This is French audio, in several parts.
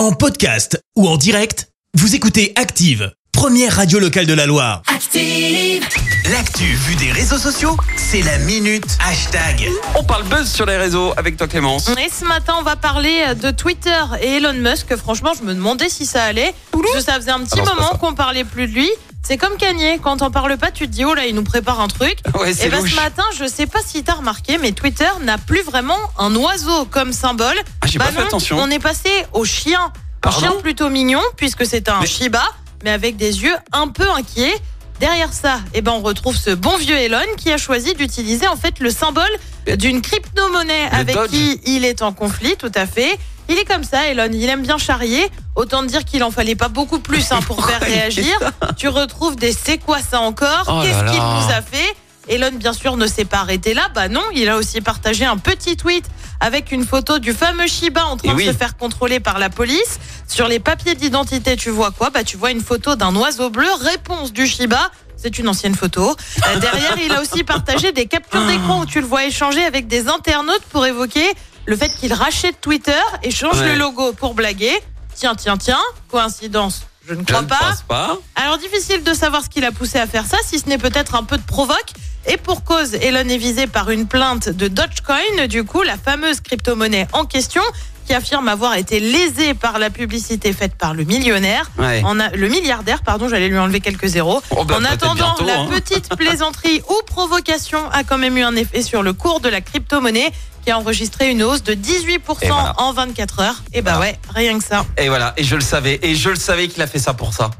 En podcast ou en direct, vous écoutez Active, première radio locale de la Loire. Active. L'actu vue des réseaux sociaux, c'est la minute hashtag. On parle buzz sur les réseaux avec toi Clémence. Et ce matin, on va parler de Twitter et Elon Musk. Franchement, je me demandais si ça allait. Parce que ça faisait un petit Ah moment qu'on parlait plus de lui. C'est comme Kanye, quand t'en parles pas, tu te dis, oh là, il nous prépare un truc. Ouais, Et c'est ben ce matin, je sais pas si t'as remarqué, mais Twitter n'a plus vraiment un oiseau comme symbole. Ah, j'ai Bah pas fait attention. On est passé au chien. Un chien plutôt mignon, puisque c'est un Mais- Shiba, mais avec des yeux un peu inquiets. Derrière ça, eh ben, on retrouve ce bon vieux Elon qui a choisi d'utiliser en fait le symbole d'une crypto-monnaie avec Dodge. qui il est en conflit, tout à fait. Il est comme ça, Elon. Il aime bien charrier. Autant dire qu'il en fallait pas beaucoup plus hein, pour faire réagir. Tu retrouves des c'est quoi ça encore Oh Qu'est-ce qu'il nous a fait? Elon, bien sûr, ne s'est pas arrêté là. Bah non, il a aussi partagé un petit tweet avec une photo du fameux Shiba en train Et de oui. se faire contrôler par la police. Sur les papiers d'identité, tu vois quoi? Bah tu vois une photo d'un oiseau bleu. Réponse du Shiba. C'est une ancienne photo. Euh, derrière, il a aussi partagé des captures d'écran où tu le vois échanger avec des internautes pour évoquer le fait qu'il rachète Twitter et change Ouais. le logo pour blaguer. Tiens, tiens, tiens. Coïncidence Je ne Je crois ne pas. pense pas. Alors difficile de savoir ce qui l'a poussé à faire ça, si ce n'est peut-être un peu de provoque. Et pour cause, Elon est visé par une plainte de Dogecoin, du coup la fameuse crypto-monnaie en question, qui affirme avoir été lésée par la publicité faite par le millionnaire. Ouais. En a, le milliardaire, pardon, j'allais lui enlever quelques zéros. Oh, bah, en peut-être attendant, bientôt, la hein. petite plaisanterie ou provocation a quand même eu un effet sur le cours de la crypto-monnaie, qui a enregistré une hausse de 18% Et voilà. en 24 heures. Et bah Voilà. ouais, rien que ça. Et voilà, et je le savais, et je le savais qu'il a fait ça pour ça.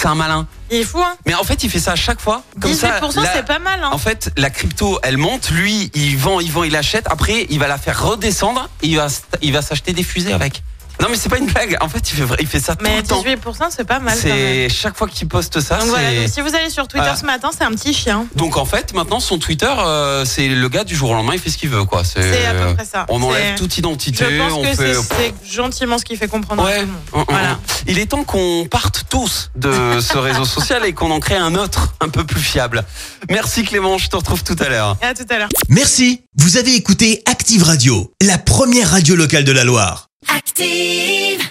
C'est un malin. Il est fou, hein Mais en fait, il fait ça à chaque fois. Comme 18%, ça, la- c'est pas mal, hein En fait, la crypto, elle monte, lui, il vend, il vend, il achète. Après, il va la faire redescendre et il va, s- il va s'acheter des fusées avec. Non, mais c'est pas une blague. En fait, il fait, vrai- il fait ça tout Mais le temps. 18%, c'est pas mal. C'est chaque fois qu'il poste ça. Donc voilà, donc si vous allez sur Twitter Ah. ce matin, c'est un petit chien. Donc en fait, maintenant, son Twitter, euh, c'est le gars du jour au lendemain, il fait ce qu'il veut, quoi. C'est à peu près ça. On enlève toute identité. Je pense on que fait. c'est c'est gentiment ce qui fait comprendre Ouais. tout le monde. Hum, Voilà. hum. Il est temps qu'on parte tous de ce réseau social et qu'on en crée un autre, un peu plus fiable. Merci Clément, je te retrouve tout à l'heure. À tout à l'heure. Merci, vous avez écouté Active Radio, la première radio locale de la Loire. Active.